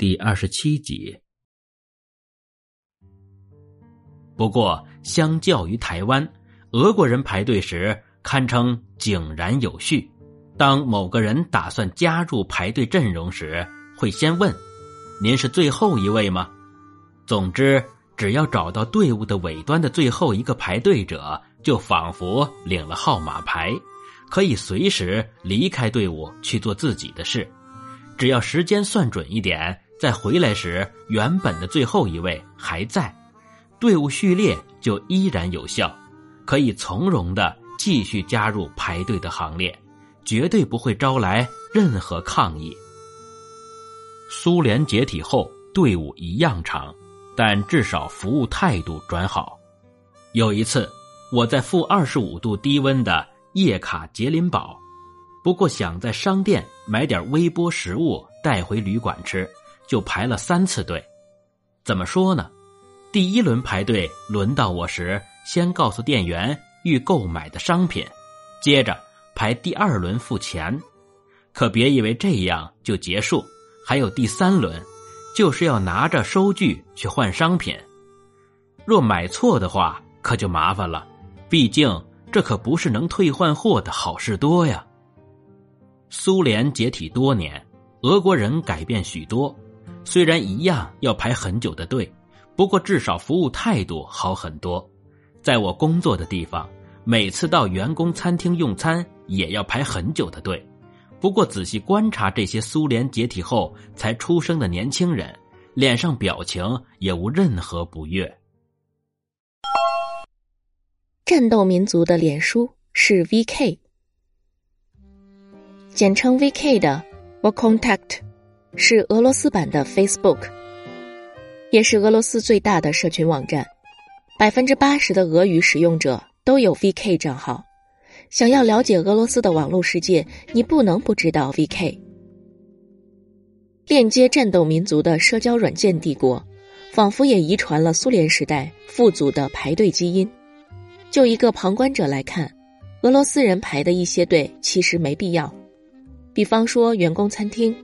第二十七集。不过，相较于台湾，俄国人排队时堪称井然有序。当某个人打算加入排队阵容时，会先问：“您是最后一位吗？”总之，只要找到队伍的尾端的最后一个排队者，就仿佛领了号码牌，可以随时离开队伍去做自己的事。只要时间算准一点。在回来时，原本的最后一位还在，队伍序列就依然有效，可以从容的继续加入排队的行列，绝对不会招来任何抗议。苏联解体后，队伍一样长，但至少服务态度转好。有一次，我在负二十五度低温的叶卡捷琳堡，不过想在商店买点微波食物带回旅馆吃。就排了三次队，怎么说呢？第一轮排队轮到我时，先告诉店员欲购买的商品，接着排第二轮付钱。可别以为这样就结束，还有第三轮，就是要拿着收据去换商品。若买错的话，可就麻烦了，毕竟这可不是能退换货的好事多呀。苏联解体多年，俄国人改变许多。虽然一样要排很久的队，不过至少服务态度好很多。在我工作的地方，每次到员工餐厅用餐也要排很久的队。不过仔细观察这些苏联解体后才出生的年轻人，脸上表情也无任何不悦。战斗民族的脸书是 VK，简称 VK 的我 contact。是俄罗斯版的 Facebook，也是俄罗斯最大的社群网站。百分之八十的俄语使用者都有 VK 账号。想要了解俄罗斯的网络世界，你不能不知道 VK。链接战斗民族的社交软件帝国，仿佛也遗传了苏联时代富足的排队基因。就一个旁观者来看，俄罗斯人排的一些队其实没必要。比方说员工餐厅。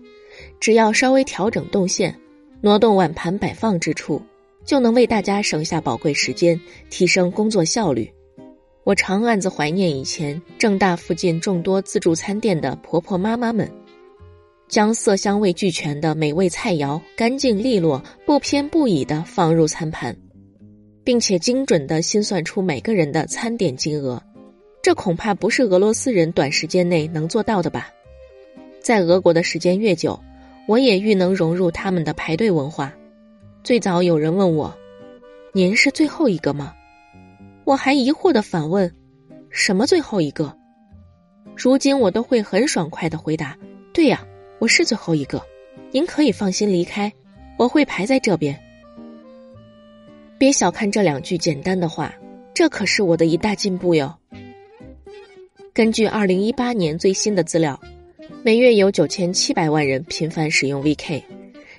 只要稍微调整动线，挪动碗盘摆放之处，就能为大家省下宝贵时间，提升工作效率。我常暗自怀念以前正大附近众多自助餐店的婆婆妈妈们，将色香味俱全的美味菜肴干净利落、不偏不倚地放入餐盘，并且精准地心算出每个人的餐点金额。这恐怕不是俄罗斯人短时间内能做到的吧？在俄国的时间越久，我也愈能融入他们的排队文化。最早有人问我：“您是最后一个吗？”我还疑惑的反问：“什么最后一个？”如今我都会很爽快的回答：“对呀，我是最后一个。您可以放心离开，我会排在这边。”别小看这两句简单的话，这可是我的一大进步哟。根据二零一八年最新的资料。每月有九千七百万人频繁使用 VK，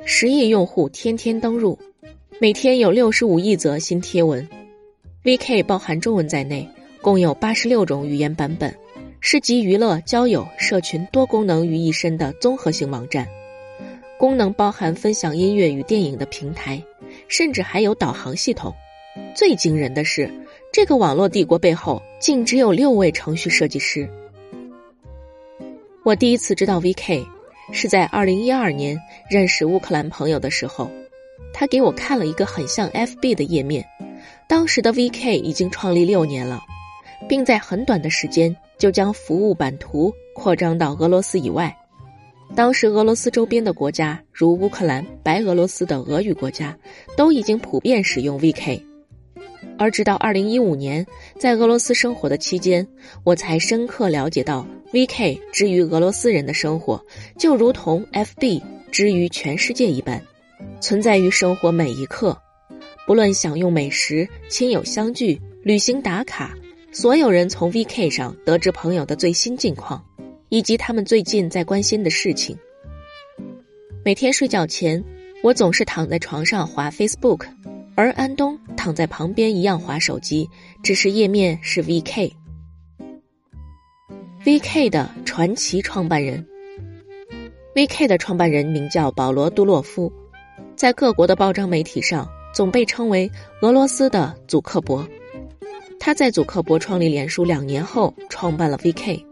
十亿用户天天登入，每天有六十五亿则新贴文。VK 包含中文在内，共有八十六种语言版本，是集娱乐、交友、社群多功能于一身的综合性网站。功能包含分享音乐与电影的平台，甚至还有导航系统。最惊人的是，这个网络帝国背后竟只有六位程序设计师。我第一次知道 VK，是在二零一二年认识乌克兰朋友的时候，他给我看了一个很像 FB 的页面。当时的 VK 已经创立六年了，并在很短的时间就将服务版图扩张到俄罗斯以外。当时俄罗斯周边的国家，如乌克兰、白俄罗斯等俄语国家，都已经普遍使用 VK。而直到二零一五年，在俄罗斯生活的期间，我才深刻了解到，VK 之于俄罗斯人的生活，就如同 FB 之于全世界一般，存在于生活每一刻。不论享用美食、亲友相聚、旅行打卡，所有人从 VK 上得知朋友的最新近况，以及他们最近在关心的事情。每天睡觉前，我总是躺在床上滑 Facebook。而安东躺在旁边一样划手机，只是页面是 VK。VK 的传奇创办人，VK 的创办人名叫保罗·杜洛夫，在各国的报章媒体上总被称为俄罗斯的祖克伯。他在祖克伯创立脸书两年后创办了 VK，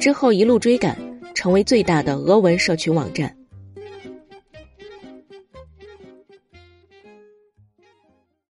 之后一路追赶，成为最大的俄文社群网站。